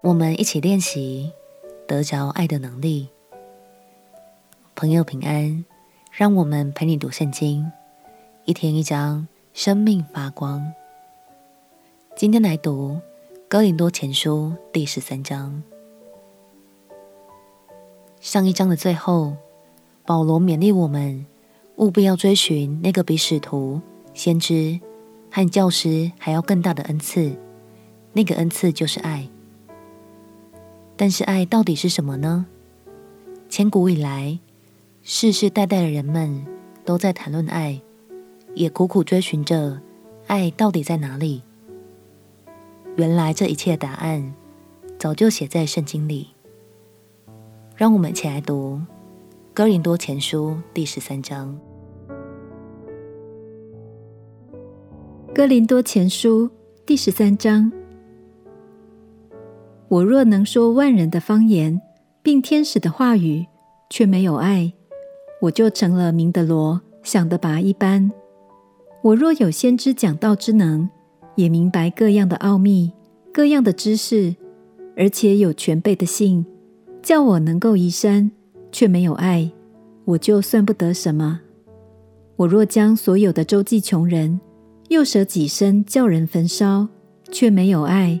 我们一起练习得着爱的能力。朋友平安，让我们陪你读圣经，一天一章，生命发光。今天来读哥林多前书第十三章。上一章的最后，保罗勉励我们务必要追寻那个比使徒、先知和教师还要更大的恩赐，那个恩赐就是爱。但是爱到底是什么呢？千古以来，世世代代的人们都在谈论爱，也苦苦追寻着爱到底在哪里。原来这一切答案早就写在圣经里。让我们一起来读《哥林多前书》第十三章。《哥林多前书》第十三章。我若能说万人的方言，并天使的话语，却没有爱，我就成了明的罗，响的拔一般。我若有先知讲道之能，也明白各样的奥秘、各样的知识，而且有全备的信，叫我能够移山，却没有爱，我就算不得什么。我若将所有的周济穷人，又舍己身叫人焚烧，却没有爱，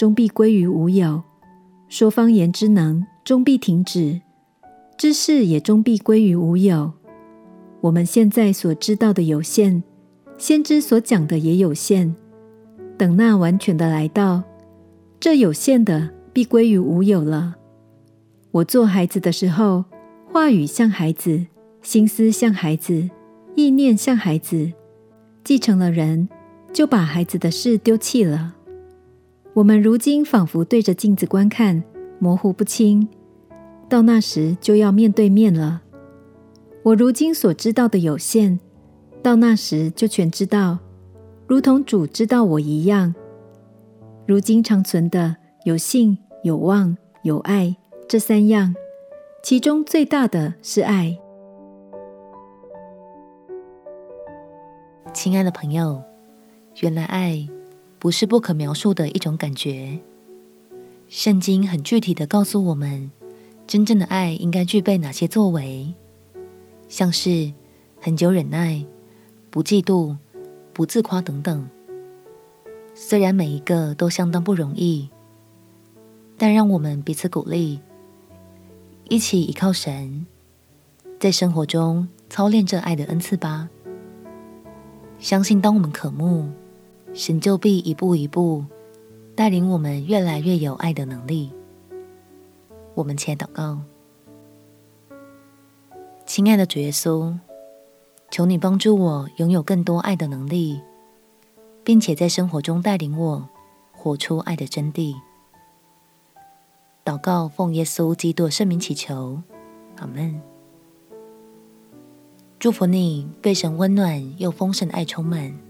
终必归于无有；说方言之能，终必停止；知识也终必归于无有。我们现在所知道的有限，先知所讲的也有限。等那完全的来到，这有限的必归于无有了。我做孩子的时候，话语像孩子，心思像孩子，意念像孩子；继承了人，就把孩子的事丢弃了。我们如今仿佛对着镜子观看，模糊不清；到那时就要面对面了。我如今所知道的有限，到那时就全知道，如同主知道我一样。如今长存的有信、有望、有爱，这三样，其中最大的是爱。亲爱的朋友，原来爱。不是不可描述的一种感觉。圣经很具体的告诉我们，真正的爱应该具备哪些作为，像是很久忍耐、不嫉妒、不自夸等等。虽然每一个都相当不容易，但让我们彼此鼓励，一起依靠神，在生活中操练这爱的恩赐吧。相信当我们渴慕。神就必一步一步带领我们越来越有爱的能力。我们且祷告，亲爱的主耶稣，求你帮助我拥有更多爱的能力，并且在生活中带领我活出爱的真谛。祷告奉耶稣基督圣名祈求，阿门。祝福你被神温暖又丰盛的爱充满。